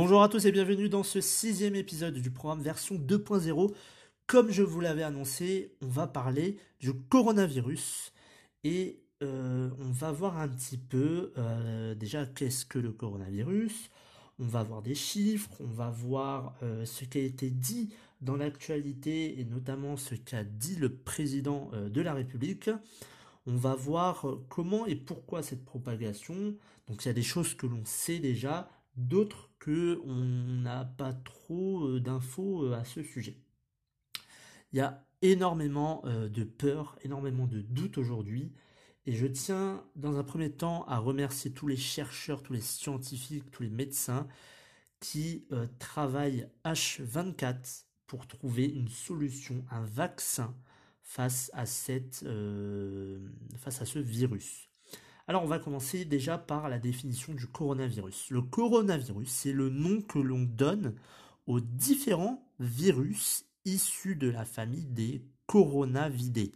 Bonjour à tous et bienvenue dans ce sixième épisode du programme version 2.0. Comme je vous l'avais annoncé, on va parler du coronavirus et euh, on va voir un petit peu euh, déjà qu'est-ce que le coronavirus. On va voir des chiffres, on va voir euh, ce qui a été dit dans l'actualité et notamment ce qu'a dit le président de la République. On va voir comment et pourquoi cette propagation. Donc il y a des choses que l'on sait déjà, d'autres on n'a pas trop d'infos à ce sujet. Il y a énormément de peur, énormément de doutes aujourd'hui. Et je tiens dans un premier temps à remercier tous les chercheurs, tous les scientifiques, tous les médecins qui euh, travaillent H24 pour trouver une solution, un vaccin face à, cette, euh, face à ce virus. Alors on va commencer déjà par la définition du coronavirus. Le coronavirus, c'est le nom que l'on donne aux différents virus issus de la famille des coronavidés.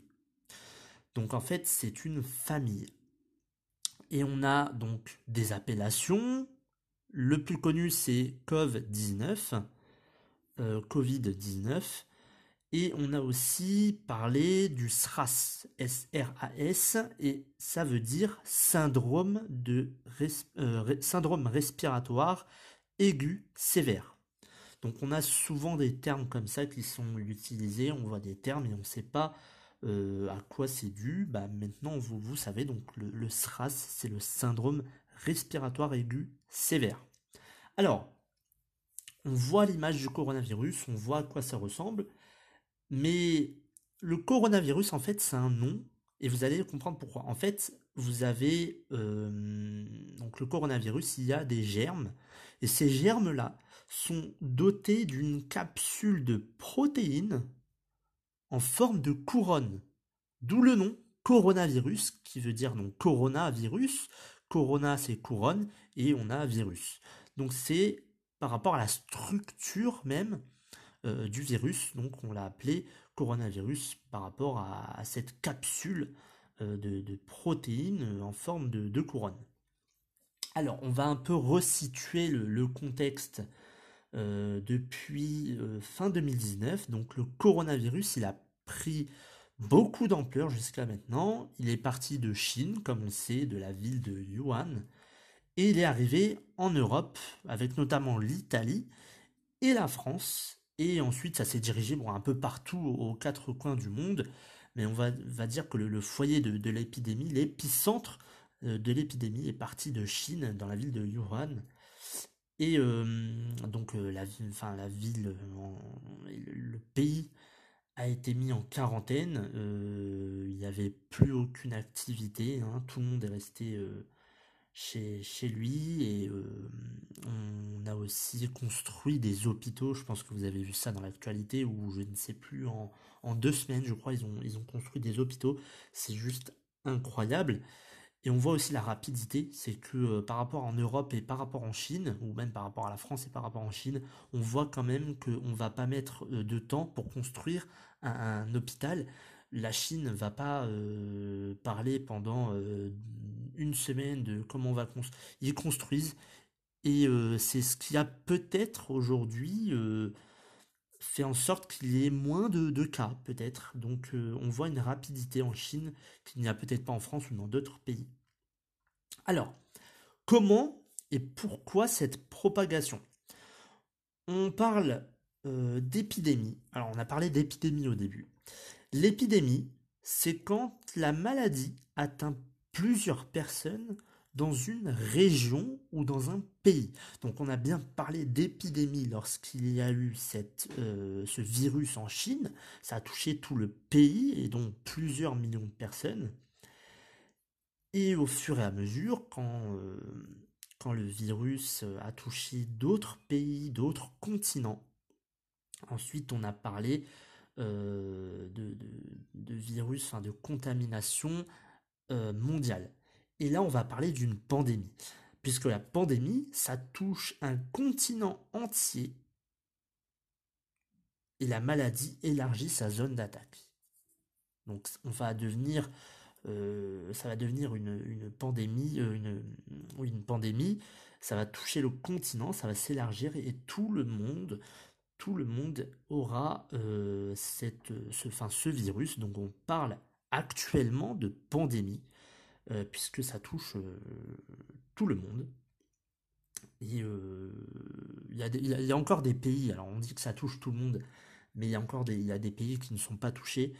Donc en fait, c'est une famille. Et on a donc des appellations. Le plus connu, c'est COVID-19. Euh, Covid-19. Et on a aussi parlé du SRAS, S-R-A-S, et ça veut dire syndrome, de euh, syndrome respiratoire aigu sévère. Donc on a souvent des termes comme ça qui sont utilisés, on voit des termes et on ne sait pas euh, à quoi c'est dû bah, Maintenant, vous, vous savez, donc le, SRAS, c'est le syndrome respiratoire aigu sévère. Alors, on voit l'image du coronavirus, on voit à quoi ça ressemble, mais le coronavirus, en fait, c'est un nom, et vous allez comprendre pourquoi. En fait, vous avez euh, donc le coronavirus, il y a des germes, et ces germes-là sont dotés d'une capsule de protéines en forme de couronne. D'où le nom coronavirus, qui veut dire donc coronavirus. Corona, c'est couronne, et on a virus. Donc c'est par rapport à la structure même euh, du virus, donc on l'a appelé coronavirus par rapport à, cette capsule euh, de, protéines en forme de, couronne. Alors, on va un peu resituer le contexte euh, depuis euh, fin 2019. Donc le coronavirus, il a pris beaucoup d'ampleur jusqu'à maintenant. Il est parti de Chine, comme on sait, de la ville de Yuan, et il est arrivé en Europe, avec notamment l'Italie et la France. Et ensuite, ça s'est dirigé un peu partout aux quatre coins du monde. Mais on va, dire que le, foyer de, l'épidémie, l'épicentre euh, de l'épidémie est parti de Chine, dans la ville de Yuan. Et euh, donc euh, la, ville, le, pays a été mis en quarantaine. Il n'y avait plus aucune activité. Hein. tout le monde est resté chez, chez, lui. Et on a aussi construit des hôpitaux. Je pense que vous avez vu ça dans l'actualité. Ou je ne sais plus, en, en, deux semaines, je crois, ils ont, ils ont construit des hôpitaux. C'est juste incroyable. Et on voit aussi la rapidité, c'est que euh, par rapport en Europe et par rapport en Chine, ou même par rapport à la France et par rapport en Chine, on voit quand même qu'on ne va pas mettre euh, de temps pour construire un, hôpital. La Chine ne va pas euh, parler pendant une semaine de comment on va construire. Ils construisent et c'est ce qui a peut-être aujourd'hui fait en sorte qu'il y ait moins de, cas, peut-être. Donc euh, on voit une rapidité en Chine qu'il n'y a peut-être pas en France ou dans d'autres pays. Alors, comment et pourquoi cette propagation? On parle euh, d'épidémie. Alors on a parlé d'épidémie au début. L'épidémie, c'est quand la maladie atteint plusieurs personnes dans une région ou dans un pays. Donc on a bien parlé d'épidémie lorsqu'il y a eu euh, ce virus en Chine. Ça a touché tout le pays et donc plusieurs millions de personnes. Et au fur et à mesure, quand, quand le virus a touché d'autres pays, d'autres continents, ensuite on a parlé de, de, virus, enfin de contamination mondiale. Et là, on va parler d'une pandémie. Puisque la pandémie, ça touche un continent entier. Et la maladie élargit sa zone d'attaque. Donc on va devenir, euh, ça va devenir une, pandémie, euh, une pandémie, ça va toucher le continent, ça va s'élargir et tout le monde, tout le monde aura euh, cette, ce, enfin, ce virus. Donc on parle actuellement de pandémie. Euh, puisque ça touche euh, tout le monde. Il y, a encore des pays, alors on dit que ça touche tout le monde, mais il y a encore des, y a des pays qui ne sont pas touchés.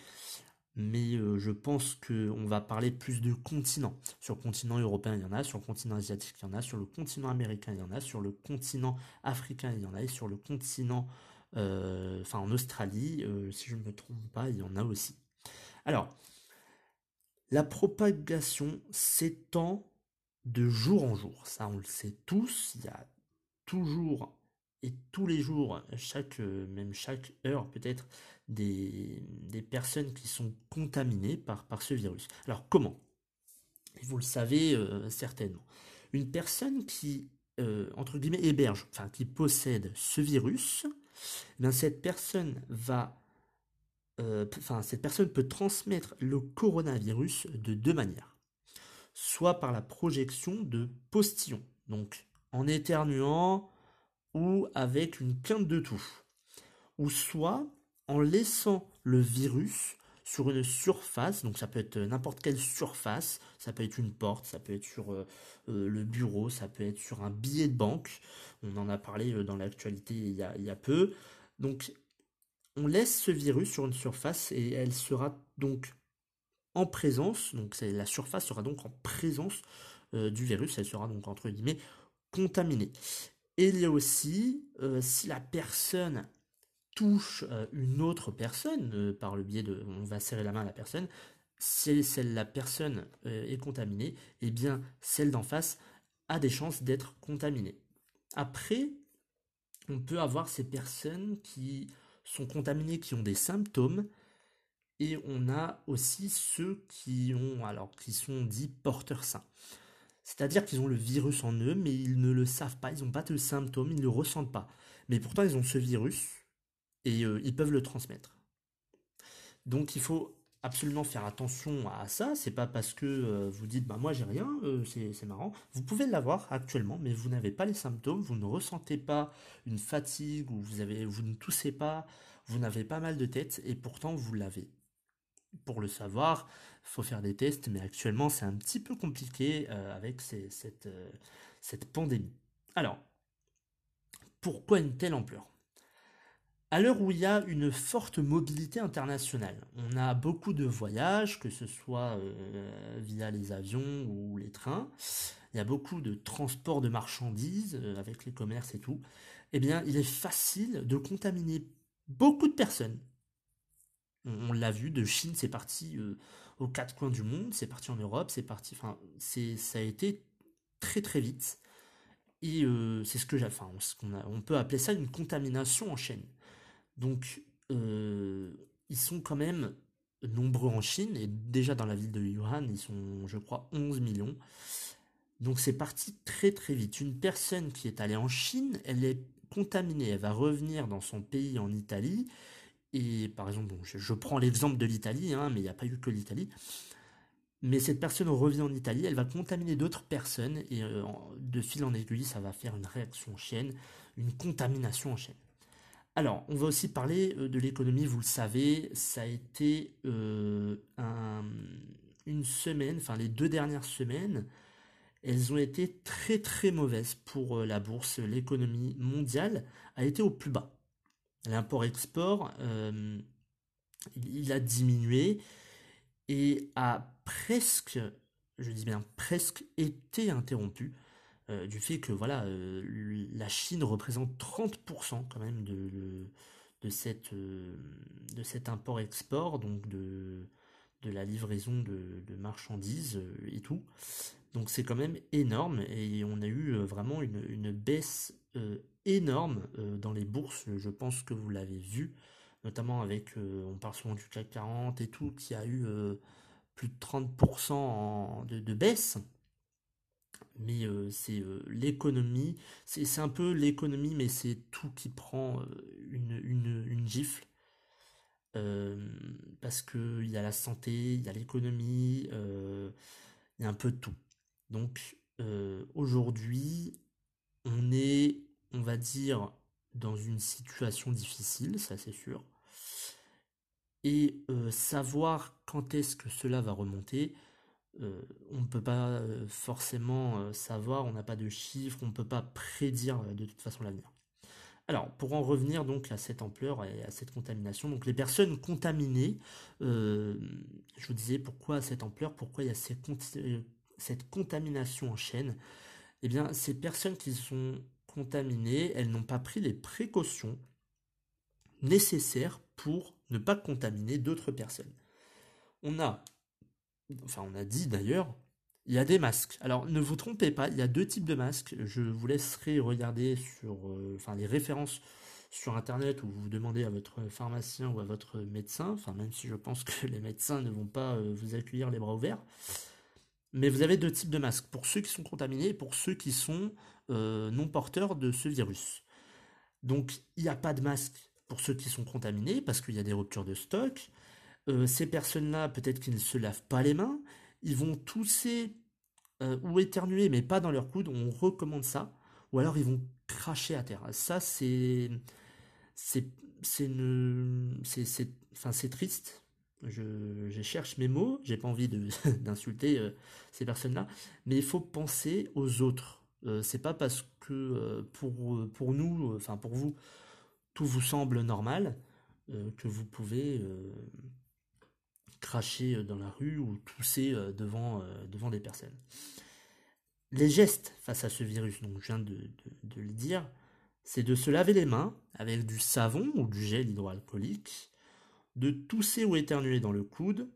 Mais je pense qu'on va parler plus de continents. Sur le continent européen, il y en a, sur le continent asiatique, il y en a, sur le continent américain, il y en a, sur le continent africain, il y en a, et sur le continent, enfin en Australie, si je ne me trompe pas, il y en a aussi. Alors, la propagation s'étend de jour en jour. Ça, on le sait tous. Il y a toujours et tous les jours, chaque, euh, même chaque heure peut-être, des, personnes qui sont contaminées par, par ce virus. Alors comment? Vous le savez euh, certainement. Une personne qui, euh, entre guillemets, héberge, enfin qui possède ce virus, eh cette personne euh, cette personne peut transmettre le coronavirus de deux manières. Soit par la projection de postillons, donc en éternuant ou avec une quinte de toux. Ou soit en laissant le virus sur une surface, donc ça peut être n'importe quelle surface, ça peut être une porte, ça peut être sur euh, euh, le bureau, ça peut être sur un billet de banque, on en a parlé dans l'actualité il, il, y a peu. Donc on laisse ce virus sur une surface et elle sera donc en présence, donc la surface sera donc en présence euh, du virus, elle sera donc entre guillemets contaminée. Et il y a aussi, euh, si la personne touche euh, une autre personne, par le biais de, on va serrer la main à la personne, si celle, la personne est contaminée, eh bien celle d'en face a des chances d'être contaminée. Après, on peut avoir ces personnes qui sont contaminés qui ont des symptômes et on a aussi ceux qui ont alors qui sont dits porteurs sains. C'est-à-dire qu'ils ont le virus en eux mais ils ne le savent pas, ils n'ont pas de symptômes, ils ne le ressentent pas. Mais pourtant ils ont ce virus et euh, ils peuvent le transmettre. Donc il faut absolument faire attention à ça. C'est pas parce que euh, vous dites bah moi j'ai rien, euh, c'est marrant. Vous pouvez l'avoir actuellement, mais vous n'avez pas les symptômes, vous ne ressentez pas une fatigue ou vous avez vous ne toussez pas, vous n'avez pas mal de tête et pourtant vous l'avez. Pour le savoir, faut faire des tests, mais actuellement c'est un petit peu compliqué avec cette, cette pandémie. Alors, pourquoi une telle ampleur? À l'heure où il y a une forte mobilité internationale, on a beaucoup de voyages, que ce soit euh, via les avions ou les trains, il y a beaucoup de transport de marchandises euh, avec les commerces et tout, eh bien il est facile de contaminer beaucoup de personnes. On, l'a vu, de Chine c'est parti euh, aux quatre coins du monde, c'est parti en Europe, c'est parti, enfin ça a été très très vite. Et c'est ce que j'ai, enfin on peut appeler ça une contamination en chaîne. Donc, euh, ils sont quand même nombreux en Chine, et déjà dans la ville de Wuhan, ils sont, je crois, 11 millions. Donc c'est parti très très vite. Une personne qui est allée en Chine, elle est contaminée, elle va revenir dans son pays en Italie, et par exemple, je, prends l'exemple de l'Italie, hein, mais il n'y a pas eu que l'Italie. Mais cette personne revient en Italie, elle va contaminer d'autres personnes, et euh, de fil en aiguille, ça va faire une réaction en chaîne, une contamination en chaîne. Alors, on va aussi parler euh, de l'économie, vous le savez, ça a été euh, une semaine, enfin les deux dernières semaines, elles ont été très très mauvaises pour euh, la bourse. L'économie mondiale a été au plus bas. L'import-export, il a diminué et a presque, je dis bien presque, été interrompu euh, du fait que voilà, euh, la Chine représente 30% quand même de, de, cette, euh, de cet import-export, donc de, de la livraison de, marchandises et tout. Donc c'est quand même énorme et on a eu vraiment une, baisse énorme dans les bourses. Je pense que vous l'avez vu, notamment avec, on parle souvent du CAC 40 et tout, qui a eu plus de 30% de, baisse. Mais euh, c'est euh, l'économie, c'est un peu l'économie, mais c'est tout qui prend euh, une, gifle. parce qu'il y a la santé, il y a l'économie, il y a un peu de tout. Donc aujourd'hui, on est, on va dire, dans une situation difficile, ça c'est sûr et savoir quand est-ce que cela va remonter, euh, on ne peut pas euh, forcément savoir, on n'a pas de chiffres, on ne peut pas prédire de toute façon l'avenir. Alors, pour en revenir donc à cette ampleur et à cette contamination, donc les personnes contaminées, je vous disais pourquoi cette ampleur, pourquoi il y a cette, cette contamination en chaîne, eh bien, ces personnes qui sont contaminées, elles n'ont pas pris les précautions nécessaires pour ne pas contaminer d'autres personnes. On a, enfin on a dit d'ailleurs, il y a des masques. Alors ne vous trompez pas, il y a deux types de masques. Je vous laisserai regarder sur, euh, les références sur internet ou vous demandez à votre pharmacien ou à votre médecin. Enfin même si je pense que les médecins ne vont pas euh, vous accueillir les bras ouverts. Mais vous avez deux types de masques, pour ceux qui sont contaminés et pour ceux qui sont euh, non porteurs de ce virus. Donc il n'y a pas de masque pour ceux qui sont contaminés, parce qu'il y a des ruptures de stock. Euh, ces personnes-là, peut-être qu'ils ne se lavent pas les mains, ils vont tousser euh, ou éternuer, mais pas dans leur coude, on recommande ça, ou alors ils vont cracher à terre. Ça, c'est. C'est. C'est Enfin, c'est triste. Je, cherche mes mots, j'ai pas envie d'insulter euh, ces personnes-là, mais il faut penser aux autres. c'est pas parce que pour, pour nous, enfin pour vous, tout vous semble normal, que vous pouvez cracher euh, dans la rue ou tousser devant, devant des personnes. Les gestes face à ce virus, donc je viens de, le dire, c'est de se laver les mains avec du savon ou du gel hydroalcoolique, de tousser ou éternuer dans le coude,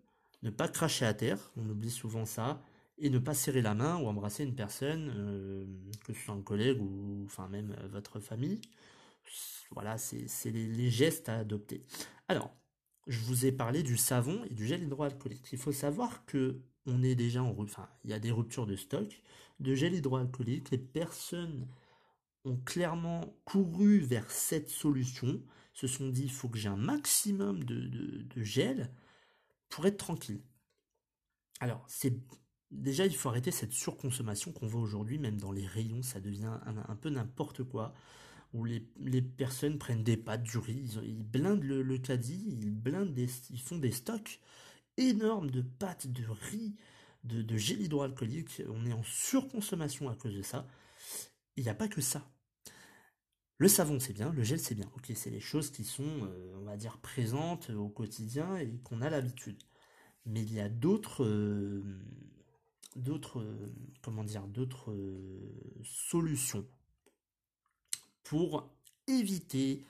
ne pas cracher à terre, on oublie souvent ça, et ne pas serrer la main ou embrasser une personne, que ce soit un collègue ou enfin même votre famille, voilà, c'est les, gestes à adopter. Alors, je vous ai parlé du savon et du gel hydroalcoolique. Il faut savoir que on est déjà en enfin, il y a des ruptures de stock de gel hydroalcoolique. Les personnes ont clairement couru vers cette solution, se sont dit il faut que j'ai un maximum de, gel pour être tranquille. Alors, c'est déjà il faut arrêter cette surconsommation qu'on voit aujourd'hui, même dans les rayons, ça devient un peu n'importe quoi où les, personnes prennent des pâtes, du riz, ils, blindent le, caddie, ils, blindent des, ils font des stocks énormes de pâtes, de riz, de, de gel hydroalcoolique. On est en surconsommation à cause de ça. Il n'y a pas que ça. Le savon, c'est bien, le gel, c'est bien. Ok, c'est les choses qui sont, euh, on va dire, présentes au quotidien et qu'on a l'habitude. Mais il y a d'autres, euh, d'autres, euh, solutions pour éviter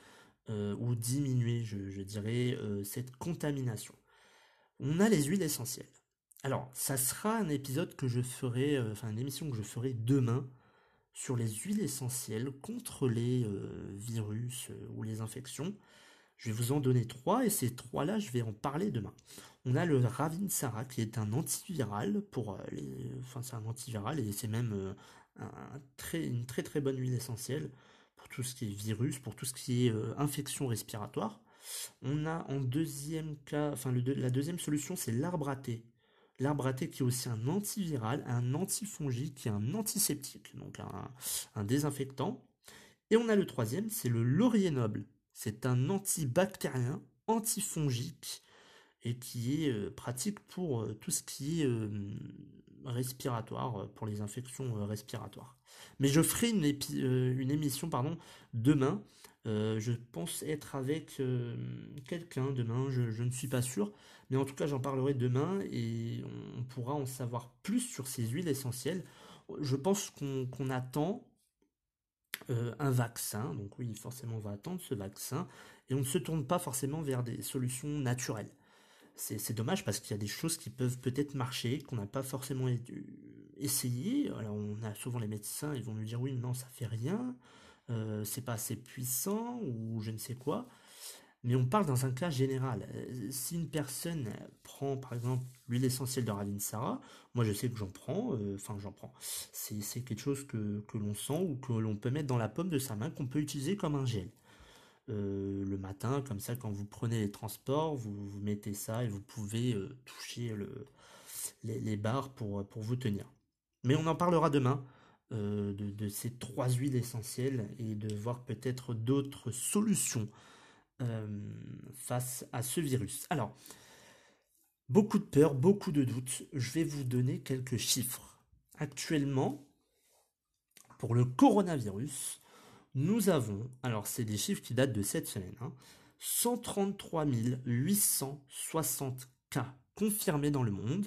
euh, ou diminuer, je, dirais, euh, cette contamination. On a les huiles essentielles. Alors, ça sera un épisode que je ferai, euh, enfin une émission que je ferai demain sur les huiles essentielles contre les virus ou les infections. Je vais vous en donner trois et ces trois-là, je vais en parler demain. On a le Ravinsara qui est un antiviral pour les, enfin c'est un antiviral et c'est même une très très bonne huile essentielle tout ce qui est virus, pour tout ce qui est euh, infection respiratoire. On a en deuxième cas, enfin la deuxième solution, c'est l'arbre à. L'arbre à qui est aussi un antiviral, un antifongique, qui est un antiseptique, donc un, désinfectant. Et on a le troisième, c'est le laurier noble. C'est un antibactérien, antifongique, et qui est euh, pratique pour euh, tout ce qui est respiratoire, pour les infections respiratoires. Mais je ferai une, euh, émission pardon, demain. Euh, je pense être avec euh, quelqu'un demain, je, ne suis pas sûr. Mais en tout cas, j'en parlerai demain et on, pourra en savoir plus sur ces huiles essentielles. Je pense qu'on attend un vaccin. Donc oui, forcément, on va attendre ce vaccin. Et on ne se tourne pas forcément vers des solutions naturelles. C'est dommage parce qu'il y a des choses qui peuvent peut-être marcher, qu'on n'a pas forcément essayé. Alors on a souvent les médecins, ils vont nous dire oui, non, ça fait rien, euh, c'est pas assez puissant ou je ne sais quoi. Mais on parle dans un cas général. Euh, si une personne prend par exemple l'huile essentielle de Ravinsara, moi je sais que j'en prends, euh, enfin j'en prends. C'est quelque chose que, que l'on sent ou que l'on peut mettre dans la pomme de sa main, qu'on peut utiliser comme un gel. Euh, le matin, comme ça, quand vous prenez les transports, vous, mettez ça et vous pouvez euh, toucher le, les, barres pour, vous tenir. Mais on en parlera demain euh, de, ces trois huiles essentielles et de voir peut-être d'autres solutions face à ce virus. Alors, beaucoup de peur, beaucoup de doutes. Je vais vous donner quelques chiffres. Actuellement, pour le coronavirus, nous avons, alors c'est des chiffres qui datent de cette semaine, 133 hein, 860 cas confirmés dans le monde.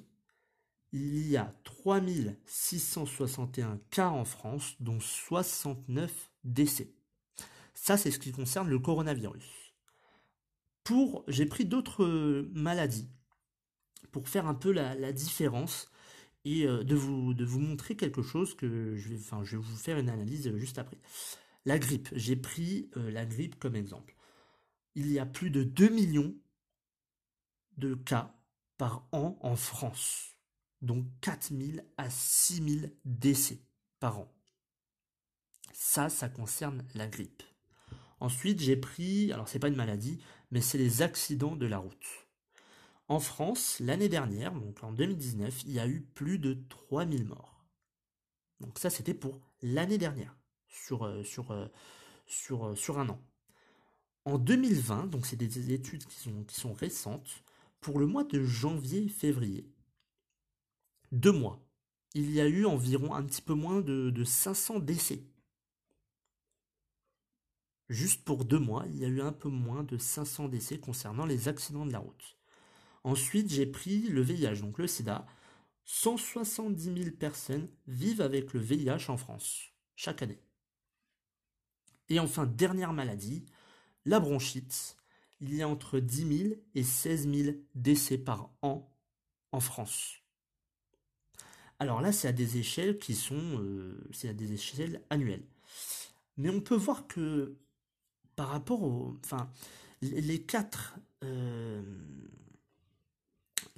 Il y a 3661 cas en France, dont 69 décès. Ça, c'est ce qui concerne le coronavirus. Pour, j'ai pris d'autres maladies pour faire un peu la, différence et euh, de, vous, montrer quelque chose que je vais, je vais vous faire une analyse juste après. La grippe, j'ai pris euh, la grippe comme exemple. Il y a plus de 2 millions de cas par an en France, donc 4000 à 6000 décès par an. Ça, ça concerne la grippe. Ensuite, j'ai pris, alors c'est pas une maladie, mais c'est les accidents de la route. En France, l'année dernière, donc en 2019, il y a eu plus de 3000 morts. Donc ça, c'était pour l'année dernière sur, euh, euh, euh, sur un an. En 2020, donc c'est des études qui sont, qui sont récentes, pour le mois de janvier-février, deux mois, il y a eu environ un petit peu moins de, de 500 décès. Juste pour deux mois, il y a eu un peu moins de 500 décès concernant les accidents de la route. Ensuite, j'ai pris le VIH, donc le sida. 170 000 personnes vivent avec le VIH en France, chaque année. Et enfin, dernière maladie, la bronchite. Il y a entre 10 000 et 16 000 décès par an en France. Alors là, c'est à des échelles qui sont, euh, c'est à des échelles annuelles. Mais on peut voir que par rapport aux, enfin, les quatre, euh,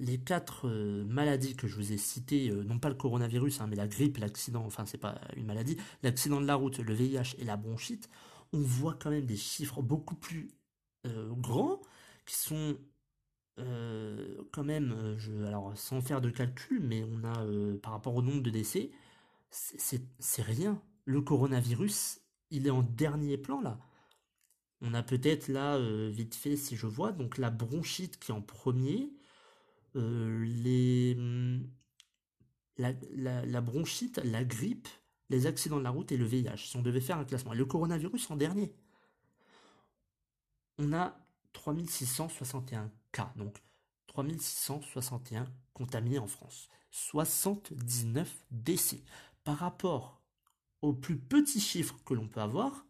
les quatre euh, maladies que je vous ai citées, non pas le coronavirus, hein, mais la grippe, l'accident, enfin c'est pas une maladie, l'accident de la route, le VIH et la bronchite, on voit quand même des chiffres beaucoup plus euh, grands qui sont euh, quand même, euh, alors sans faire de calcul, mais on a par rapport au nombre de décès, c'est rien. Le coronavirus, il est en dernier plan là. On a peut-être là, vite fait, si je vois, donc la bronchite qui est en premier, les, hum, la, bronchite, la grippe, les accidents de la route et le VIH, si on devait faire un classement. Et le coronavirus en dernier. On a 3661 cas, donc 3661 contaminés en France. 79 décès. Par rapport aux plus petits chiffres que l'on peut avoir,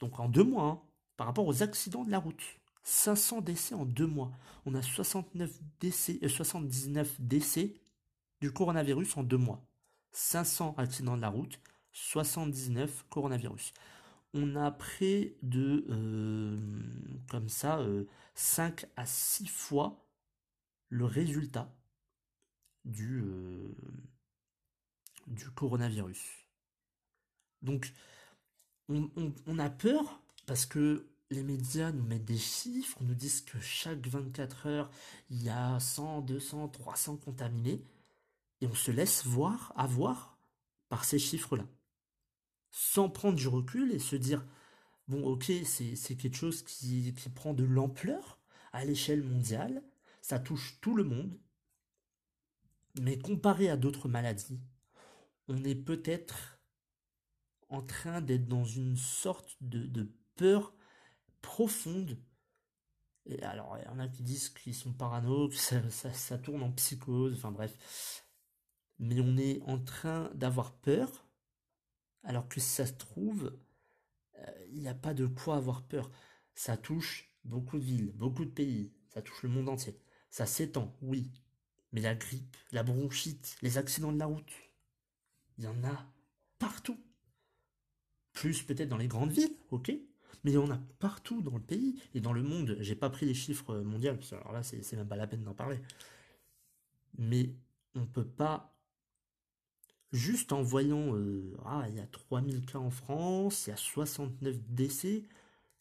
donc en deux mois, hein, par rapport aux accidents de la route. 500 décès en deux mois. On a 69 décès, 79 euh, décès du coronavirus en deux mois. 500 accidents de la route, 79 coronavirus. On a près de, euh, comme ça, 5 euh, à 6 fois le résultat du, coronavirus. Donc, on, on, a peur parce que les médias nous mettent des chiffres, nous disent que chaque 24 heures, il y a 100, 200, 300 contaminés et on se laisse voir, avoir par ces chiffres-là. Sans prendre du recul et se dire, bon ok, c'est quelque chose qui, qui prend de l'ampleur à l'échelle mondiale, ça touche tout le monde, mais comparé à d'autres maladies, on est peut-être en train d'être dans une sorte de, de peur profonde. Et alors, il y en a qui disent qu'ils sont parano, que ça, ça, tourne en psychose, enfin bref mais on est en train d'avoir peur, alors que si ça se trouve, euh, il n'y a pas de quoi avoir peur. Ça touche beaucoup de villes, beaucoup de pays, ça touche le monde entier. Ça s'étend, oui. Mais la grippe, la bronchite, les accidents de la route, il y en a partout. Plus peut-être dans les grandes villes, ok mais il y en a partout dans le pays et dans le monde. J'ai pas pris les chiffres mondiaux, parce que alors là, c'est même pas la peine d'en parler. Mais on peut pas juste en voyant euh, ah il y a 3000 cas en France, il y a 69 décès,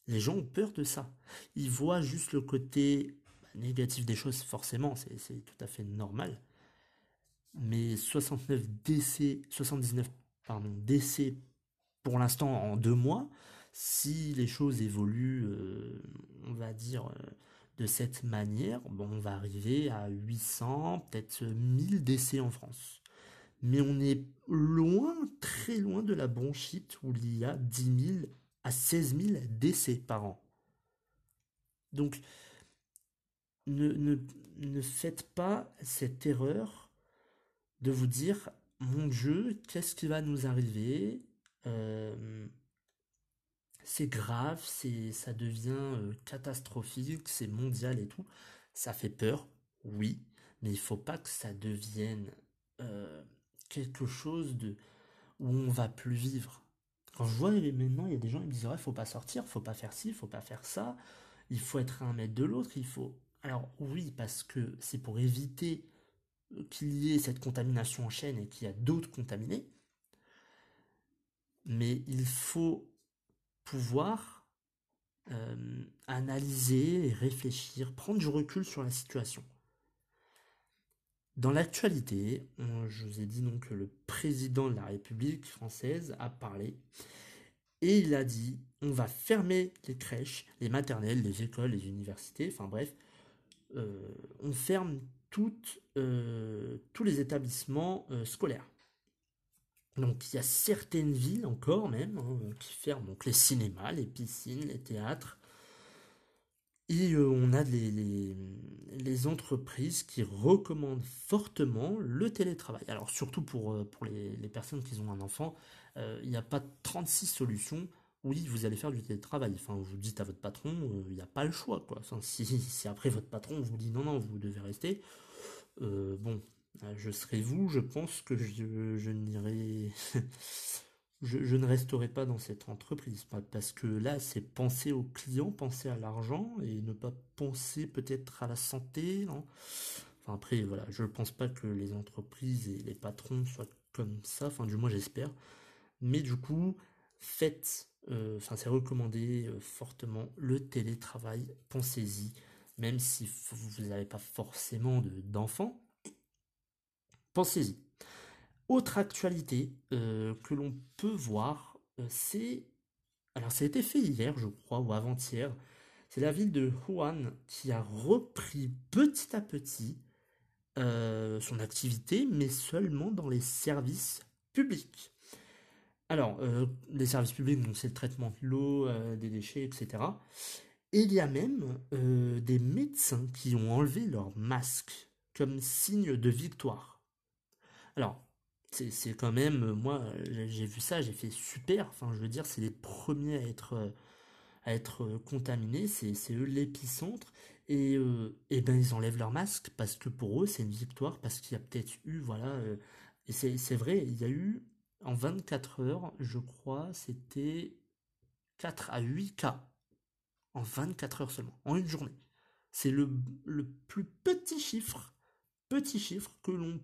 les gens ont peur de ça. Ils voient juste le côté bah, négatif des choses, forcément, c'est tout à fait normal. Mais 69 décès, 79 pardon, décès pour l'instant en deux mois, si les choses évoluent, euh, on va dire, euh, de cette manière, bon, on va arriver à 800, peut-être 1000 décès en France. Mais on est loin, très loin de la bronchite où il y a 10 000 à 16 000 décès par an. Donc, ne, faites pas cette erreur de vous dire, mon Dieu, qu'est-ce qui va nous arriver? Euh, c'est grave, c'est, ça devient euh, catastrophique, c'est mondial et tout. Ça fait peur, oui, mais il faut pas que ça devienne euh, quelque chose de où on va plus vivre. Quand je vois maintenant, il y a des gens qui me disent ouais, faut pas sortir, faut pas faire ci, faut pas faire ça, il faut être à un mètre de l'autre, il faut. Alors oui, parce que c'est pour éviter qu'il y ait cette contamination en chaîne et qu'il y a d'autres contaminés. Mais il faut pouvoir euh, analyser et réfléchir, prendre du recul sur la situation. Dans l'actualité, je vous ai dit donc que le président de la République française a parlé et il a dit on va fermer les crèches, les maternelles, les écoles, les universités, enfin bref, euh, on ferme euh, tous les établissements scolaires. Donc il y a certaines villes encore même hein, qui ferment donc les cinémas, les piscines, les théâtres. Et euh, on a les, les, entreprises qui recommandent fortement le télétravail. Alors surtout pour, euh, pour les, personnes qui ont un enfant, euh, il n'y a pas 36 solutions. Oui, vous allez faire du télétravail. Enfin, vous dites à votre patron, il n'y a pas le choix. Quoi. si, si, après votre patron vous dit non, non, vous devez rester, bon, je serai vous, je pense que je, n'irai. je, ne resterai pas dans cette entreprise. Parce que là, c'est penser au client, penser à l'argent et ne pas penser peut-être à la santé. Enfin, après, voilà, je ne pense pas que les entreprises et les patrons soient comme ça. Enfin, du moins, j'espère. Mais du coup, faites. Euh, c'est recommandé euh, fortement le télétravail. Pensez-y. Même si vous n'avez pas forcément d'enfants Pensez-y. Autre actualité euh, que l'on peut voir, euh, c'est... Alors ça a été fait hier, je crois, ou avant-hier. C'est la ville de Wuhan qui a repris petit à petit euh, son activité, mais seulement dans les services publics. Alors, les services publics, c'est le traitement de l'eau, des déchets, etc. Et il y a même des médecins qui ont enlevé leur masque comme signe de victoire. Alors, c'est quand même, euh, moi, j'ai vu ça, j'ai fait super. Enfin, je veux dire, c'est les premiers à être, euh, à être euh, contaminés, c'est eux l'épicentre. Et, et ben, ils enlèvent leur masque parce que pour eux, c'est une victoire, parce qu'il y a peut-être eu, voilà. et c'est vrai, il y a eu, en 24 heures, je crois, c'était 4 à 8 cas. En 24 heures seulement, en une journée. C'est le, le plus petit chiffre, petit chiffre que l'on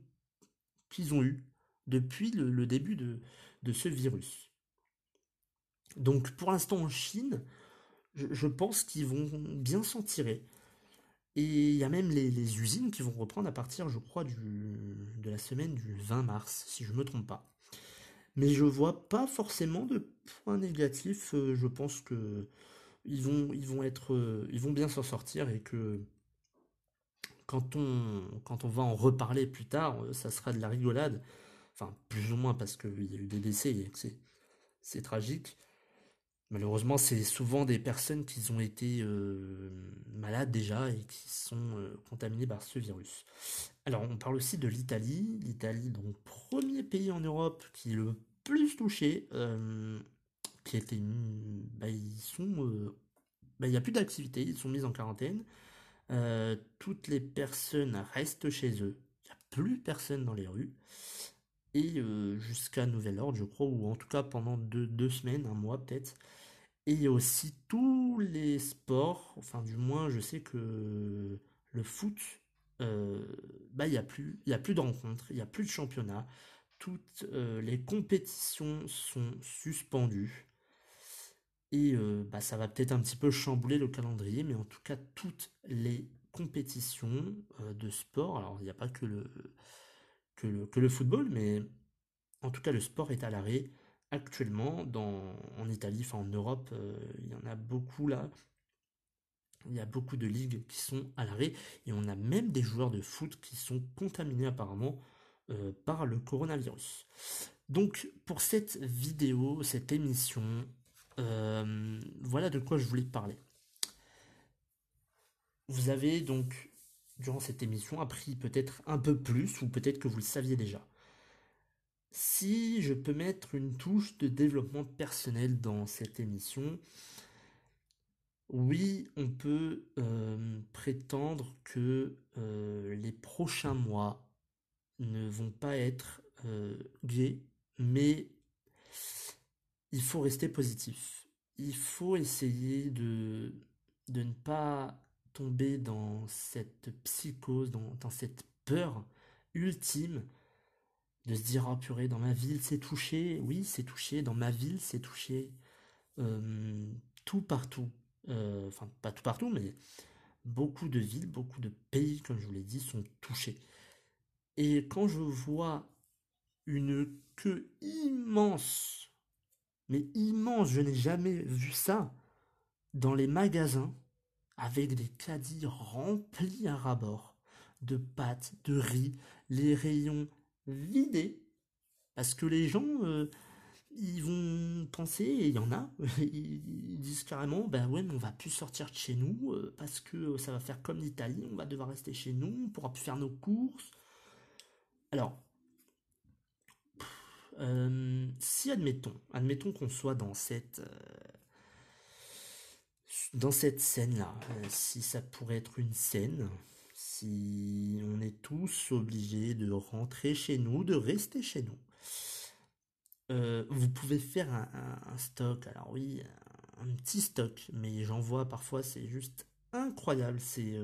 qu'ils ont eu depuis le, début de, ce virus. Donc pour l'instant en Chine, je, pense qu'ils vont bien s'en tirer. Et il y a même les, usines qui vont reprendre à partir, je crois, du, de la semaine du 20 mars, si je ne me trompe pas. Mais je vois pas forcément de points négatifs. Euh, je pense que ils vont, ils vont être, euh, ils vont bien s'en sortir et que quand on, quand on va en reparler plus tard, euh, ça sera de la rigolade. Enfin, plus ou moins parce qu'il y a eu des décès c'est tragique. Malheureusement, c'est souvent des personnes qui ont été euh, malades déjà et qui sont euh, contaminées par ce virus. Alors, on parle aussi de l'Italie. L'Italie, donc premier pays en Europe qui est le plus touché, qui était, bah, ils sont, bah, il n'y a plus d'activité, ils sont mis en quarantaine. Toutes les personnes restent chez eux. Il n'y a plus personne dans les rues. Et jusqu'à nouvel ordre, je crois, ou en tout cas pendant deux, semaines, un mois peut-être. Et aussi tous les sports, enfin du moins je sais que le foot, bah il n'y a, plus, y a plus de rencontres, il n'y a plus de championnats, toutes les compétitions sont suspendues. Et bah, ça va peut-être un petit peu chambouler le calendrier, mais en tout cas, toutes les compétitions de sport, alors il n'y a pas que le, football, mais en tout cas, le sport est à l'arrêt actuellement en Italie, enfin en Europe, il y en a beaucoup là. Il y a beaucoup de ligues qui sont à l'arrêt et on a même des joueurs de foot qui sont contaminés apparemment par le coronavirus. Donc pour cette vidéo, cette émission, euh, voilà de quoi je voulais parler. Vous avez donc, durant cette émission, appris peut-être un peu plus, ou peut-être que vous le saviez déjà. Si je peux mettre une touche de développement personnel dans cette émission, oui, on peut euh, prétendre que euh, les prochains mois ne vont pas être gays, mais il faut rester positif. Il faut essayer de, de ne pas tomber dans cette psychose, dans, cette peur ultime de se dire, oh purée, dans ma ville c'est touché, oui c'est touché, dans ma ville c'est touché, euh, tout partout, euh, enfin pas tout partout, mais beaucoup de villes, beaucoup de pays, comme je vous l'ai dit, sont touchés. Et quand je vois une queue immense mais immense, je n'ai jamais vu ça dans les magasins avec des caddies remplis à rabord de pâtes, de riz, les rayons vidés parce que les gens euh, ils vont penser, il y en a, ils disent carrément, ben ouais, mais on va plus sortir de chez nous euh, parce que ça va faire comme l'Italie, on va devoir rester chez nous, on pourra plus faire nos courses. Alors, euh, si admettons, admettons qu'on soit dans cette euh, dans cette scène là, euh, si ça pourrait être une scène, si on est tous obligés de rentrer chez nous, de rester chez nous, vous pouvez faire un, stock. Alors oui, un, petit stock, mais j'en vois parfois, c'est juste incroyable. C'est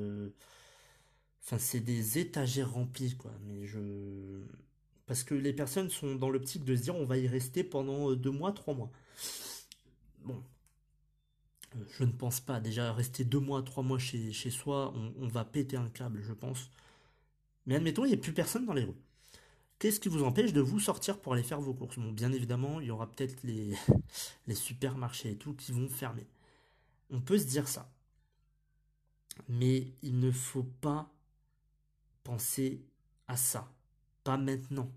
enfin c'est des étagères remplies quoi. Mais je parce que les personnes sont dans l'optique de se dire on va y rester pendant euh, deux mois, trois mois. Bon. Euh, je ne pense pas. Déjà, rester deux mois, trois mois chez, chez soi, on, va péter un câble, je pense. Mais admettons, il n'y a plus personne dans les rues. Qu'est-ce qui vous empêche de vous sortir pour aller faire vos courses? Bon, bien évidemment, il y aura peut-être les, les supermarchés et tout qui vont fermer. On peut se dire ça. Mais il ne faut pas penser à ça pas maintenant.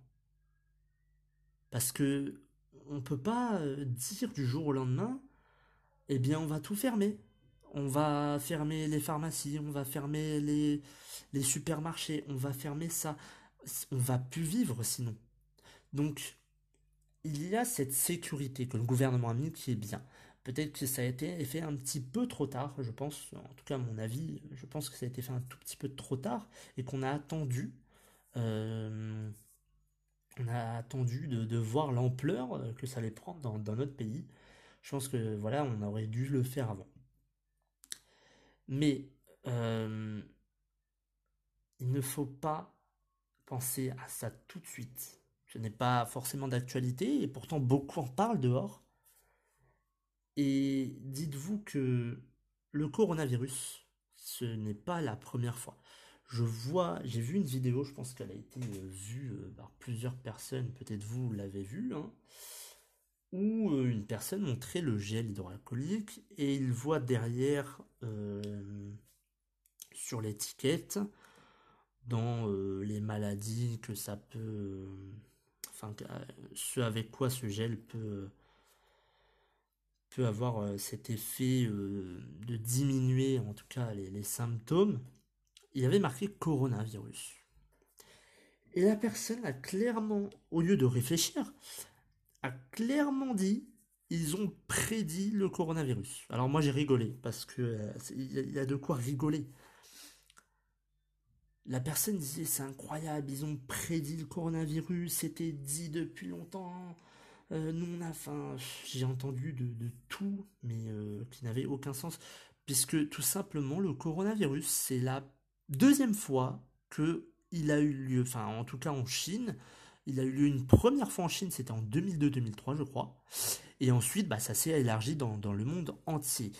Parce que on peut pas euh, dire du jour au lendemain, eh bien on va tout fermer. On va fermer les pharmacies, on va fermer les, les supermarchés, on va fermer ça. On va plus vivre sinon. Donc il y a cette sécurité que le gouvernement a mis qui est bien. Peut-être que ça a été fait un petit peu trop tard, je pense, en tout cas mon avis, je pense que ça a été fait un tout petit peu trop tard et qu'on a attendu euh, on a attendu de, voir l'ampleur euh, que ça allait prendre dans, notre pays. Je pense que voilà, on aurait dû le faire avant. Mais euh, il ne faut pas penser à ça tout de suite. Ce n'est pas forcément d'actualité et pourtant beaucoup en parlent dehors. Et dites-vous que le coronavirus, ce n'est pas la première fois je vois, j'ai vu une vidéo, je pense qu'elle a été euh, vue euh, par plusieurs personnes, peut-être vous l'avez vue, hein, où euh, une personne montrait le gel hydroalcoolique et il voit derrière sur l'étiquette dans les maladies que ça peut, enfin ce avec quoi ce gel peut peut avoir cet effet de diminuer en tout cas les symptômes il avait marqué coronavirus. Et la personne a clairement, au lieu de réfléchir, a clairement dit ils ont prédit le coronavirus. Alors moi j'ai rigolé parce que euh, il y, a de quoi rigoler. la personne disait c'est incroyable, ils ont prédit le coronavirus, c'était dit depuis longtemps. Euh, nous on a, enfin, j'ai entendu de, tout, mais euh, qui n'avait aucun sens, puisque tout simplement le coronavirus, c'est la deuxième fois que il a eu lieu, enfin en tout cas en Chine, il a eu lieu une première fois en Chine, c'était en 2002-2003 je crois, et ensuite bah, ça s'est élargi dans, le monde entier.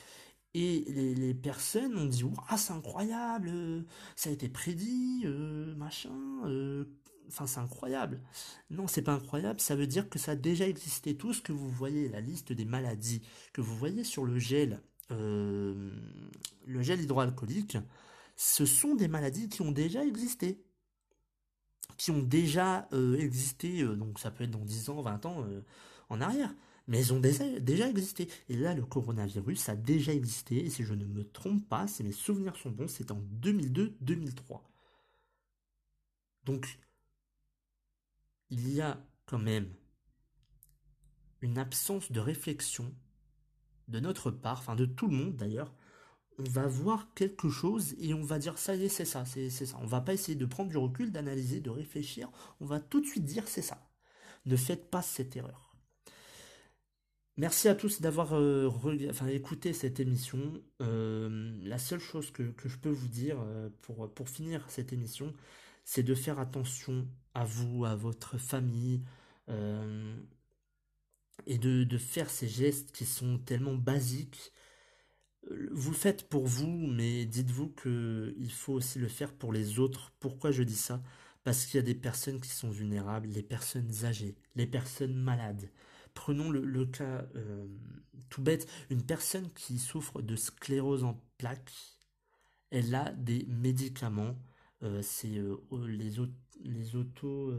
Et les, personnes ont dit ah c'est incroyable, ça a été prédit, euh, machin, euh, enfin c'est incroyable. Non c'est pas incroyable, ça veut dire que ça a déjà existé. Tout ce que vous voyez, la liste des maladies que vous voyez sur le gel, euh, le gel hydroalcoolique, ce sont des maladies qui ont déjà existé qui ont déjà existé, donc ça peut être dans 10 ans, 20 ans en arrière mais elles ont déjà, existé. Et là, le coronavirus a déjà existé, et si je ne me trompe pas, si mes souvenirs sont bons, c'est en 2002-2003. Donc, il y a quand même une absence de réflexion de notre part, enfin de tout le monde d'ailleurs. On va voir quelque chose et on va dire ça y est, c'est ça, c'est ça. On va pas essayer de prendre du recul, d'analyser, de réfléchir. On va tout de suite dire c'est ça. Ne faites pas cette erreur. Merci à tous d'avoir euh, écouté cette émission. Euh, la seule chose que, je peux vous dire euh, pour, finir cette émission, c'est de faire attention à vous, à votre famille, et de, faire ces gestes qui sont tellement basiques. Vous le faites pour vous, mais dites-vous qu'il faut aussi le faire pour les autres. Pourquoi je dis ça? Parce qu'il y a des personnes qui sont vulnérables, les personnes âgées, les personnes malades. Prenons le, cas euh, tout bête, une personne qui souffre de sclérose en plaques, elle a des médicaments, euh, c'est euh, les, les auto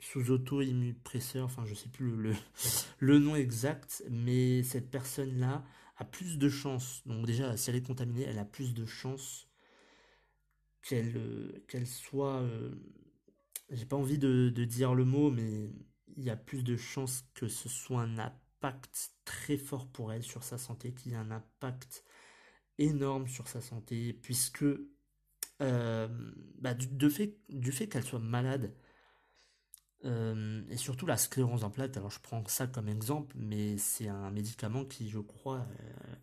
sous auto immupresseurs, enfin je sais plus le, nom exact, mais cette personne-là plus de chances, donc déjà si elle est contaminée, elle a plus de chances qu'elle qu'elle soit, j'ai pas envie de, de, dire le mot, mais il y a plus de chances que ce soit un impact très fort pour elle sur sa santé, qu'il y ait un impact énorme sur sa santé, puisque euh, bah, du, fait, du fait qu'elle soit malade, euh, et surtout la sclérose en plaques, alors je prends ça comme exemple, mais c'est un médicament qui, je crois, euh,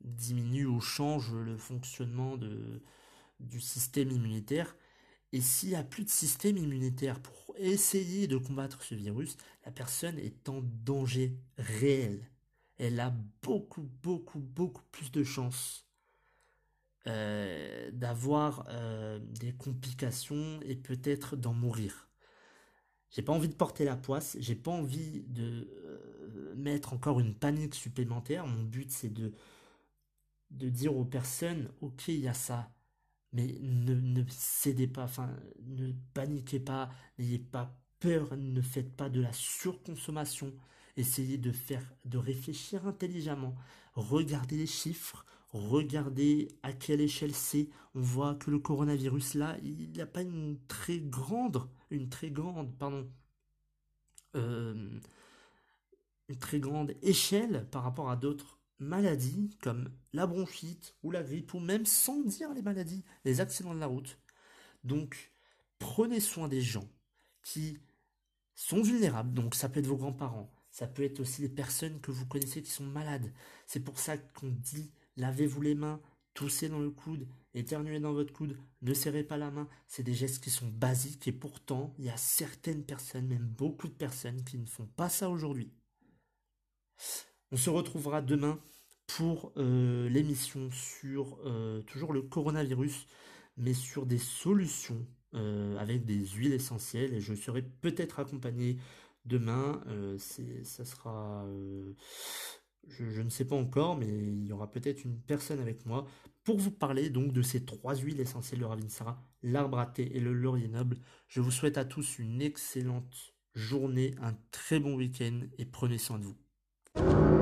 diminue ou change le fonctionnement de, du système immunitaire. Et s'il n'y a plus de système immunitaire pour essayer de combattre ce virus, la personne est en danger réel. Elle a beaucoup, beaucoup, beaucoup plus de chances euh, d'avoir des complications et peut-être d'en mourir. J'ai pas envie de porter la poisse, j'ai pas envie de euh, mettre encore une panique supplémentaire. Mon but c'est de, de dire aux personnes, ok, il y a ça, mais ne, ne cédez pas, enfin, ne paniquez pas, n'ayez pas peur, ne faites pas de la surconsommation. Essayez de faire, de réfléchir intelligemment. Regardez les chiffres, regardez à quelle échelle c'est. On voit que le coronavirus là, il n'a pas une très grande, une très grande, pardon, euh, une très grande échelle par rapport à d'autres maladies comme la bronchite ou la grippe, ou même sans dire les maladies, les accidents de la route. Donc, prenez soin des gens qui sont vulnérables. Donc, ça peut être vos grands-parents, ça peut être aussi les personnes que vous connaissez qui sont malades. C'est pour ça qu'on dit lavez-vous les mains, toussez dans le coude, éternuez dans votre coude, ne serrez pas la main. C'est des gestes qui sont basiques et pourtant, il y a certaines personnes, même beaucoup de personnes, qui ne font pas ça aujourd'hui. On se retrouvera demain pour euh, l'émission sur euh, toujours le coronavirus, mais sur des solutions euh, avec des huiles essentielles. Et je serai peut-être accompagné demain. ça sera, je, ne sais pas encore, mais il y aura peut-être une personne avec moi pour vous parler donc de ces trois huiles essentielles de Ravinsara, l'arbre à thé et le laurier noble. Je vous souhaite à tous une excellente journée, un très bon week-end et prenez soin de vous.